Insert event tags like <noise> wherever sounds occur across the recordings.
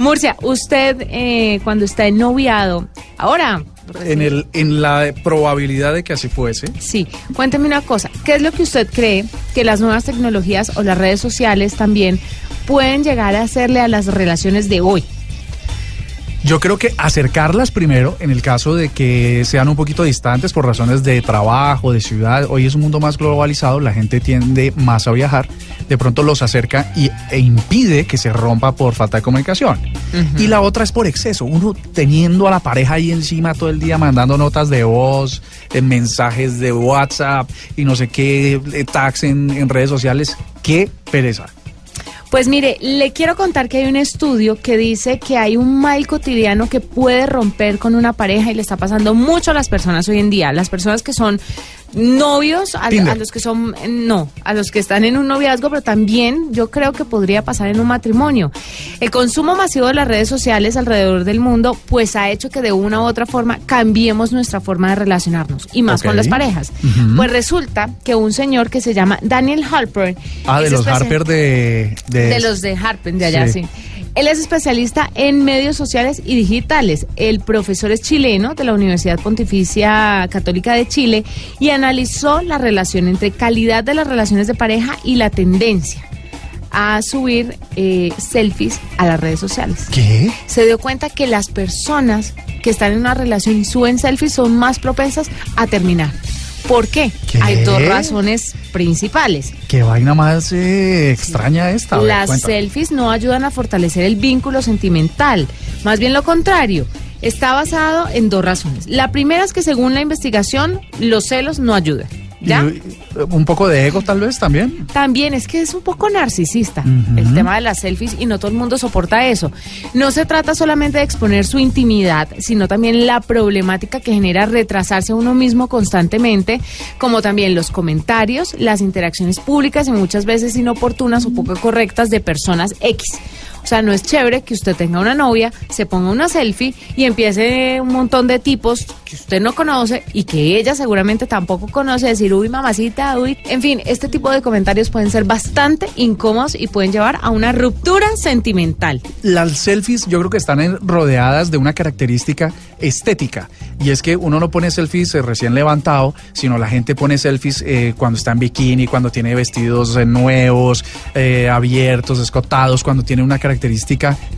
Murcia, usted eh, cuando está en noviado, ahora... En, el, en la probabilidad de que así fuese. Sí, cuénteme una cosa, ¿qué es lo que usted cree que las nuevas tecnologías o las redes sociales también pueden llegar a hacerle a las relaciones de hoy? Yo creo que acercarlas primero, en el caso de que sean un poquito distantes por razones de trabajo, de ciudad. Hoy es un mundo más globalizado, la gente tiende más a viajar. De pronto los acerca y, e impide que se rompa por falta de comunicación. Y la otra es por exceso. Uno teniendo a la pareja ahí encima todo el día mandando notas de voz, eh, mensajes de WhatsApp y no sé qué, eh, tags en, en redes sociales. Qué pereza. Pues mire, le quiero contar que hay un estudio que dice que hay un mal cotidiano que puede romper con una pareja y le está pasando mucho a las personas hoy en día. Las personas que son novios, a, a los que son, no, a los que están en un noviazgo, pero también yo creo que podría pasar en un matrimonio. El consumo masivo de las redes sociales alrededor del mundo, pues ha hecho que de una u otra forma cambiemos nuestra forma de relacionarnos y más con las parejas. Pues resulta que un señor que se llama Daniel Harper. Ah, de los Harper de... De, de los de Harpen, de allá, sí. Sí. Él es especialista en medios sociales y digitales. El profesor es chileno de la Universidad Pontificia Católica de Chile y analizó la relación entre calidad de las relaciones de pareja y la tendencia a subir eh, selfies a las redes sociales. ¿Qué? Se dio cuenta que las personas que están en una relación y suben selfies son más propensas a terminar. ¿Por qué? ¿Qué? Hay dos razones principales. Qué vaina más eh, extraña esta. Ver, Las cuéntame. selfies no ayudan a fortalecer el vínculo sentimental, más bien lo contrario. Está basado en dos razones. La primera es que según la investigación, los celos no ayudan. ¿Ya? Eh, un poco de ego tal vez también. También es que es un poco narcisista el tema de las selfies y no todo el mundo soporta eso. No se trata solamente de exponer su intimidad, sino también la problemática que genera retrasarse a uno mismo constantemente, como también los comentarios, las interacciones públicas y muchas veces inoportunas o poco correctas de personas X. O sea, no es chévere que usted tenga una novia, se ponga una selfie y empiece un montón de tipos que usted no conoce y que ella seguramente tampoco conoce, decir, uy, mamacita, uy. En fin, este tipo de comentarios pueden ser bastante incómodos y pueden llevar a una ruptura sentimental. Las selfies yo creo que están rodeadas de una característica estética y es que uno no pone selfies eh, recién levantado, sino la gente pone selfies eh, cuando está en bikini, cuando tiene vestidos eh, nuevos, abiertos, escotados, cuando tiene una característica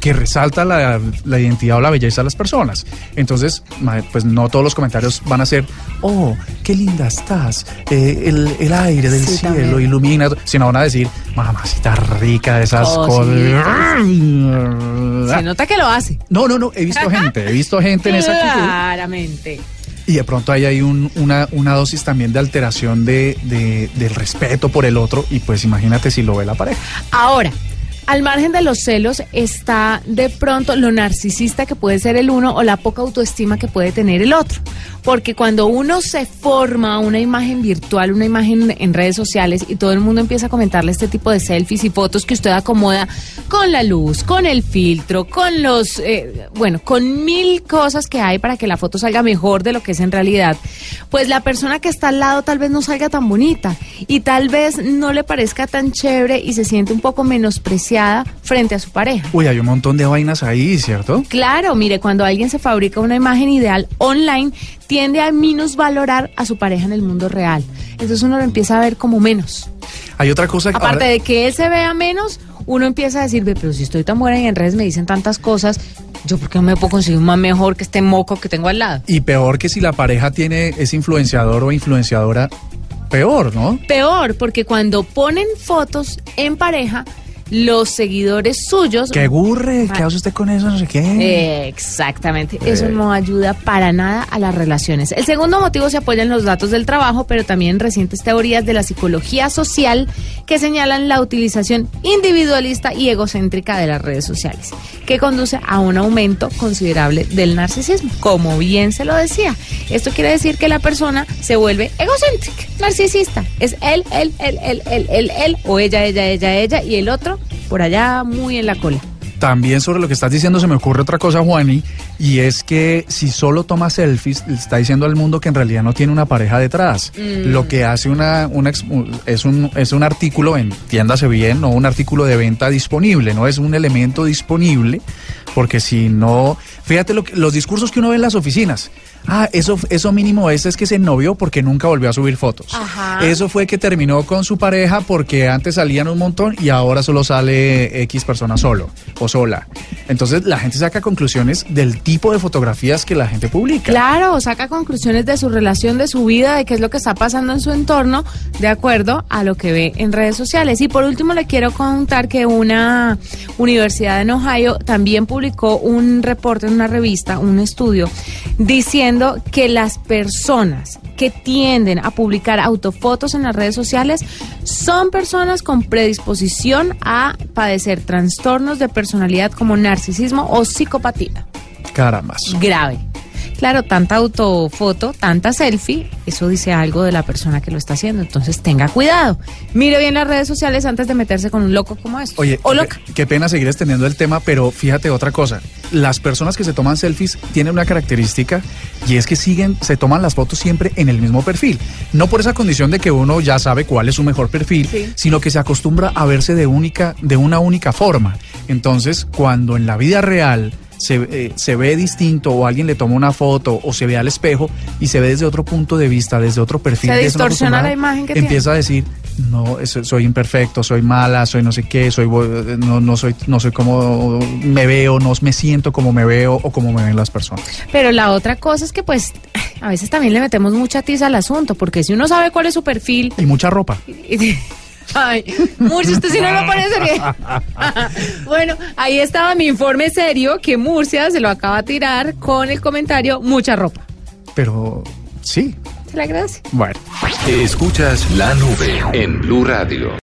que resalta la, la identidad o la belleza de las personas. Entonces, pues no todos los comentarios van a ser, oh, qué linda estás, eh, el, el aire del Sí, cielo también. ilumina, sino van a decir, mamacita rica de esas Cositas. cosas. Se nota que lo hace. No, no, no, he visto gente, he visto gente en esa actitud. Claramente. Y de pronto ahí hay un- una, una dosis también de alteración de, de- del respeto por el otro y pues imagínate si lo ve la pareja. Ahora, al margen de los celos está de pronto lo narcisista que puede ser el uno o la poca autoestima que puede tener el otro. Porque cuando uno se forma una imagen virtual, una imagen en redes sociales y todo el mundo empieza a comentarle este tipo de selfies y fotos que usted acomoda con la luz, con el filtro, con los, eh, bueno, con mil cosas que hay para que la foto salga mejor de lo que es en realidad, pues la persona que está al lado tal vez no salga tan bonita y tal vez no le parezca tan chévere y se siente un poco menospreciada frente a su pareja. Uy, hay un montón de vainas ahí, ¿cierto? Claro, mire, cuando alguien se fabrica una imagen ideal online, tiende a minusvalorar a su pareja en el mundo real. Entonces uno lo empieza a ver como menos. Hay otra cosa que... Aparte de que él se vea menos, uno empieza a decir, "Ve, pero si estoy tan buena y en redes me dicen tantas cosas, yo por qué no me puedo conseguir un más mejor que este moco que tengo al lado. Y peor que si la pareja tiene es influenciador o influenciadora, peor, ¿no? Peor, porque cuando ponen fotos en pareja, los seguidores suyos. ¡Qué gurre! ¿Qué hace usted con eso? No sé qué. Exactamente, eso no ayuda para nada a las relaciones. El segundo motivo se apoya en los datos del trabajo, pero también en recientes teorías de la psicología social que señalan la utilización individualista y egocéntrica de las redes sociales, que conduce a un aumento considerable del narcisismo, como bien se lo decía. Esto quiere decir que la persona se vuelve egocéntrica, narcisista. Es él, él, él, él, él, él, él, o ella, ella, ella, ella, y el otro por allá muy en la cola. También sobre lo que estás diciendo se me ocurre otra cosa, Juani, y es que si solo toma selfies, le está diciendo al mundo que en realidad no tiene una pareja detrás. Lo que hace una, una es, un, es un artículo, entiéndase bien, no un artículo de venta disponible, no es un elemento disponible, porque si no, fíjate lo que- los discursos que uno ve en las oficinas. Ah, eso, eso mínimo es, es que se novió porque nunca volvió a subir fotos. Ajá. Eso fue que terminó con su pareja porque antes salían un montón y ahora solo sale X persona solo o sola. Entonces la gente saca conclusiones del tipo de fotografías que la gente publica. Claro, saca conclusiones de su relación, de su vida, de qué es lo que está pasando en su entorno, de acuerdo a lo que ve en redes sociales. Y por último, le quiero contar que una universidad en Ohio también publicó un reporte en una revista, un estudio, diciendo que las personas que tienden a publicar autofotos en las redes sociales son personas con predisposición a padecer trastornos de personalidad como narcisismo o psicopatía Carambas. grave. Claro, tanta autofoto, tanta selfie, eso dice algo de la persona que lo está haciendo. Entonces tenga cuidado. Mire bien las redes sociales antes de meterse con un loco como este. Oye, o qué, loca. qué pena seguir extendiendo el tema, pero fíjate otra cosa. Las personas que se toman selfies tienen una característica y es que siguen, se toman las fotos siempre en el mismo perfil. No por esa condición de que uno ya sabe cuál es su mejor perfil, Sí. sino que se acostumbra a verse de única, de una única forma. Entonces, cuando en la vida real se, eh, se ve distinto o alguien le toma una foto o se ve al espejo y se ve desde otro punto de vista, desde otro perfil. Se distorsiona la imagen que Empieza a decir, no, soy imperfecto, soy mala, soy no sé qué, soy bo- no, no soy no soy como me veo, no me siento como me veo o como me ven las personas. Pero la otra cosa es que pues a veces también le metemos mucha tiza al asunto, porque si uno sabe cuál es su perfil... Y mucha ropa. <laughs> Ay, Murcia, usted sí no lo pone serio. <laughs> bueno, ahí estaba mi informe serio que Murcia se lo acaba de tirar con el comentario mucha ropa. Pero sí, Se le agradece. bueno. Escuchas la nube en Blue Radio.